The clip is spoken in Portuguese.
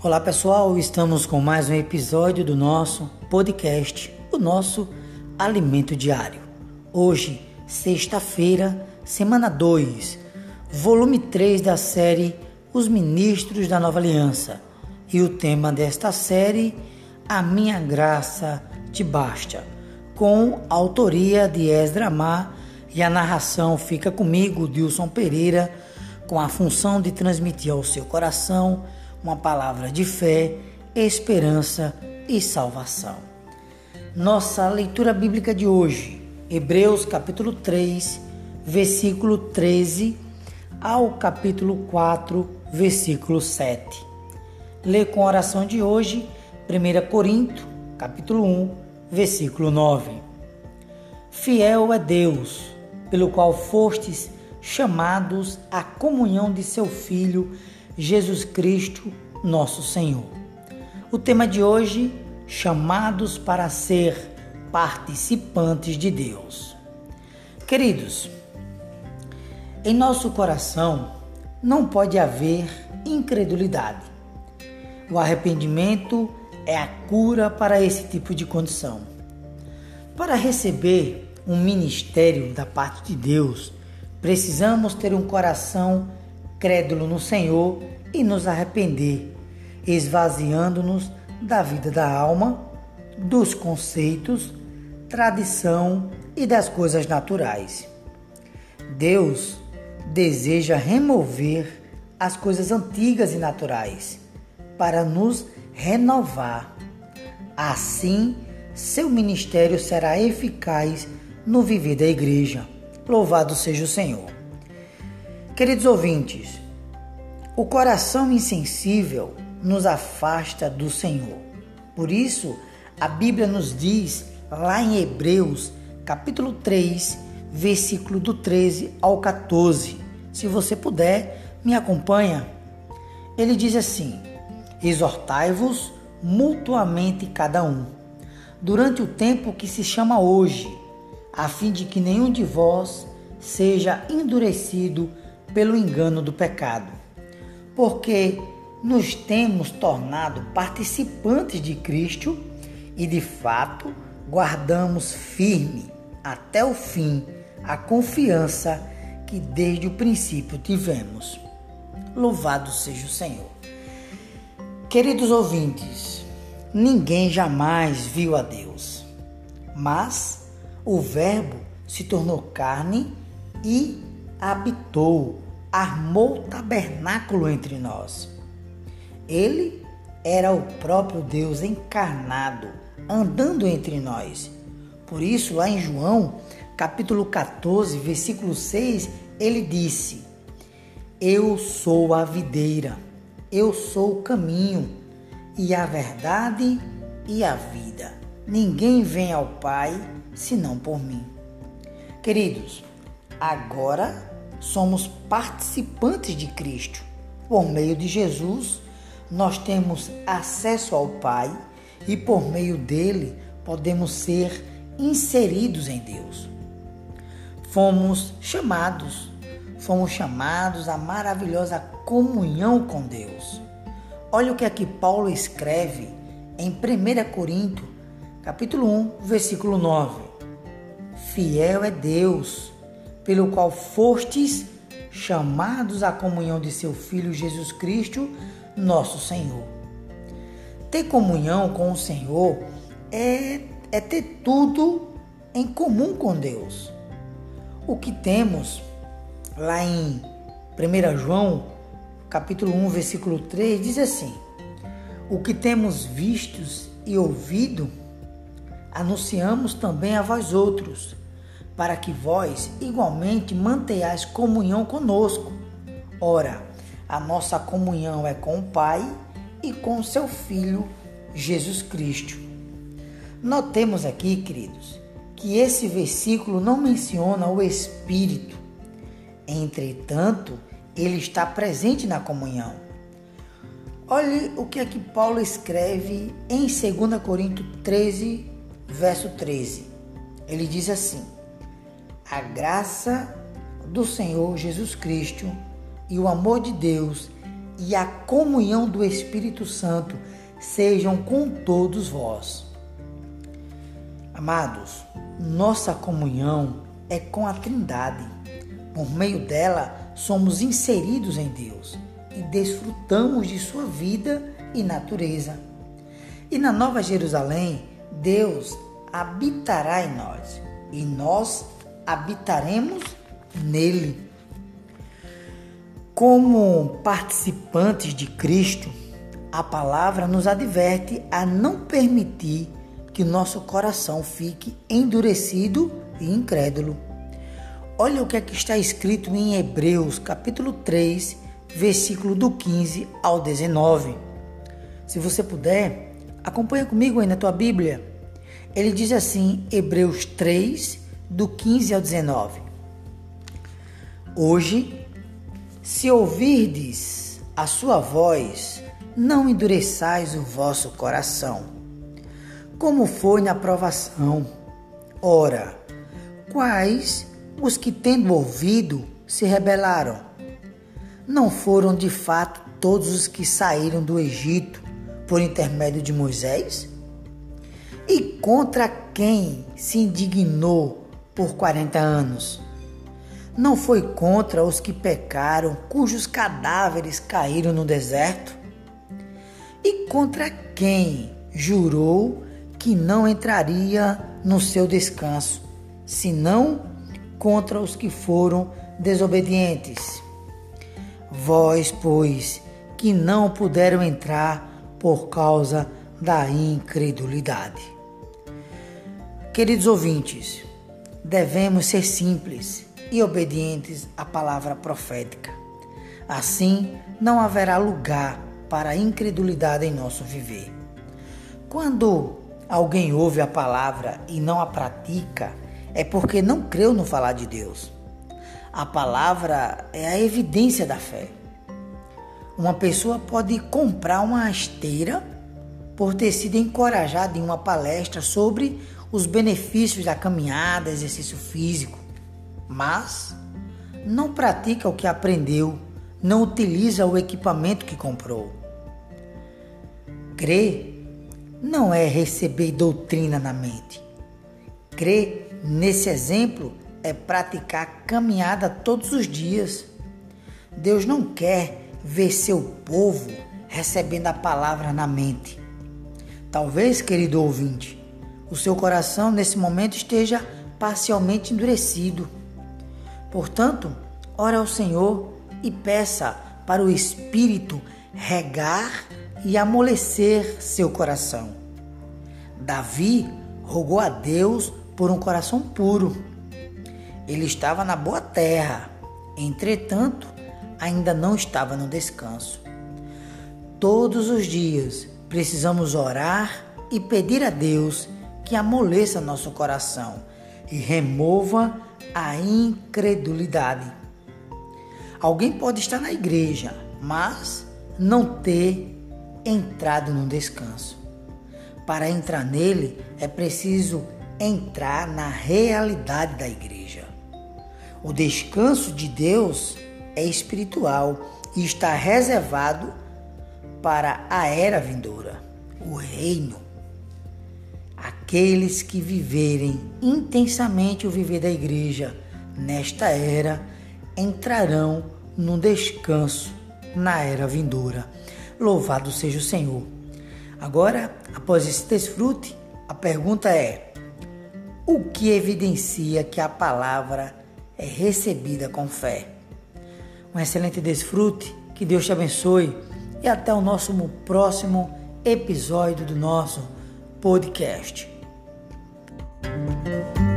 Olá pessoal, estamos com mais um episódio do nosso podcast, o nosso Alimento Diário. Hoje, sexta-feira, semana 2, volume 3 da série Os Ministros da Nova Aliança. E o tema desta série, A Minha Graça Te Basta, com a autoria de Esdra Amar e a narração fica comigo, Dilson Pereira, com a função de transmitir ao seu coração uma palavra de fé, esperança e salvação. Nossa leitura bíblica de hoje, Hebreus capítulo 3, versículo 13 ao capítulo 4, versículo 7. Lê com a oração de hoje, 1 Corinto, capítulo 1, versículo 9. Fiel é Deus, pelo qual fostes chamados à comunhão de seu Filho Jesus Cristo, nosso Senhor. O tema de hoje, chamados para ser participantes de Deus. Queridos, em nosso coração não pode haver incredulidade. O arrependimento é a cura para esse tipo de condição. Para receber um ministério da parte de Deus, precisamos ter um coração crédulo no Senhor e nos arrepender, esvaziando-nos da vida da alma, dos conceitos, tradição e das coisas naturais. Deus deseja remover as coisas antigas e naturais para nos renovar. Assim, seu ministério será eficaz no viver da igreja. Louvado seja o Senhor. Queridos ouvintes, o coração insensível nos afasta do Senhor. Por isso, a Bíblia nos diz lá em Hebreus, capítulo 3, versículo do 13 ao 14. Se você puder, me acompanha. Ele diz assim: Exortai-vos mutuamente cada um, durante o tempo que se chama hoje, a fim de que nenhum de vós seja endurecido pelo engano do pecado, porque nos temos tornado participantes de Cristo e de fato guardamos firme até o fim a confiança que desde o princípio tivemos. Louvado seja o Senhor. Queridos ouvintes, ninguém jamais viu a Deus, mas o Verbo se tornou carne e habitou, armou tabernáculo entre nós. Ele era o próprio Deus encarnado, andando entre nós. Por isso, lá em João, capítulo 14, versículo 6, ele disse: Eu sou a videira, eu sou o caminho, e a verdade e a vida. Ninguém vem ao Pai senão por mim. Queridos, agora somos participantes de Cristo. Por meio de Jesus, nós temos acesso ao Pai e por meio dele podemos ser inseridos em Deus. Fomos chamados, fomos chamados à maravilhosa comunhão com Deus. Olha o que aqui Paulo escreve em 1 Corinto, capítulo 1, versículo 9. Fiel é Deus, pelo qual fostes chamados à comunhão de seu Filho Jesus Cristo, nosso Senhor. Ter comunhão com o Senhor é, é ter tudo em comum com Deus. O que temos lá em 1 João, capítulo 1, versículo 3, diz assim: O que temos vistos e ouvido, anunciamos também a vós outros para que vós igualmente mantenhais comunhão conosco. Ora, a nossa comunhão é com o Pai e com seu Filho Jesus Cristo. Notemos aqui, queridos, que esse versículo não menciona o Espírito. Entretanto, ele está presente na comunhão. Olhe o que aqui Paulo escreve em 2 Coríntios 13, verso 13. Ele diz assim: a graça do Senhor Jesus Cristo e o amor de Deus e a comunhão do Espírito Santo sejam com todos vós. Amados, nossa comunhão é com a Trindade. Por meio dela, somos inseridos em Deus e desfrutamos de sua vida e natureza. E na Nova Jerusalém, Deus habitará em nós e nós habitaremos nele. Como participantes de Cristo, a palavra nos adverte a não permitir que nosso coração fique endurecido e incrédulo. Olha o que aqui está escrito em Hebreus, capítulo 3, versículo do 15 ao 19. Se você puder, acompanha comigo aí na tua Bíblia. Ele diz assim, Hebreus 3, do 15 ao 19. Hoje se ouvirdes a sua voz, não endureçais o vosso coração. Como foi na provação? Ora, quais os que tendo ouvido se rebelaram? Não foram de fato todos os que saíram do Egito por intermédio de Moisés? E contra quem se indignou por quarenta anos? não foi contra os que pecaram, cujos cadáveres caíram no deserto? E contra quem jurou que não entraria no seu descanso, senão contra os que foram desobedientes? Vós, pois, que não puderam entrar por causa da incredulidade. Queridos ouvintes, devemos ser simples e obedientes à palavra profética. Assim, não haverá lugar para incredulidade em nosso viver. Quando alguém ouve a palavra e não a pratica, é porque não creu no falar de Deus. A palavra é a evidência da fé. Uma pessoa pode comprar uma esteira por ter sido encorajada em uma palestra sobre os benefícios da caminhada, exercício físico mas não pratica o que aprendeu, não utiliza o equipamento que comprou. Crer não é receber doutrina na mente. Crer nesse exemplo é praticar caminhada todos os dias. Deus não quer ver seu povo recebendo a palavra na mente. Talvez, querido ouvinte, o seu coração nesse momento esteja parcialmente endurecido. Portanto, ore ao Senhor e peça para o Espírito regar e amolecer seu coração. Davi rogou a Deus por um coração puro. Ele estava na boa terra, entretanto, ainda não estava no descanso. Todos os dias precisamos orar e pedir a Deus que amoleça nosso coração e remova a incredulidade. Alguém pode estar na igreja, mas não ter entrado no descanso. Para entrar nele é preciso entrar na realidade da igreja. O descanso de Deus é espiritual e está reservado para a era vindoura, o reino aqueles que viverem intensamente o viver da igreja nesta era entrarão num descanso na era vindoura. Louvado seja o Senhor. Agora, após esse desfrute, a pergunta é: o que evidencia que a palavra é recebida com fé? Um excelente desfrute, que Deus te abençoe e até o nosso próximo episódio do nosso podcast. Thank you.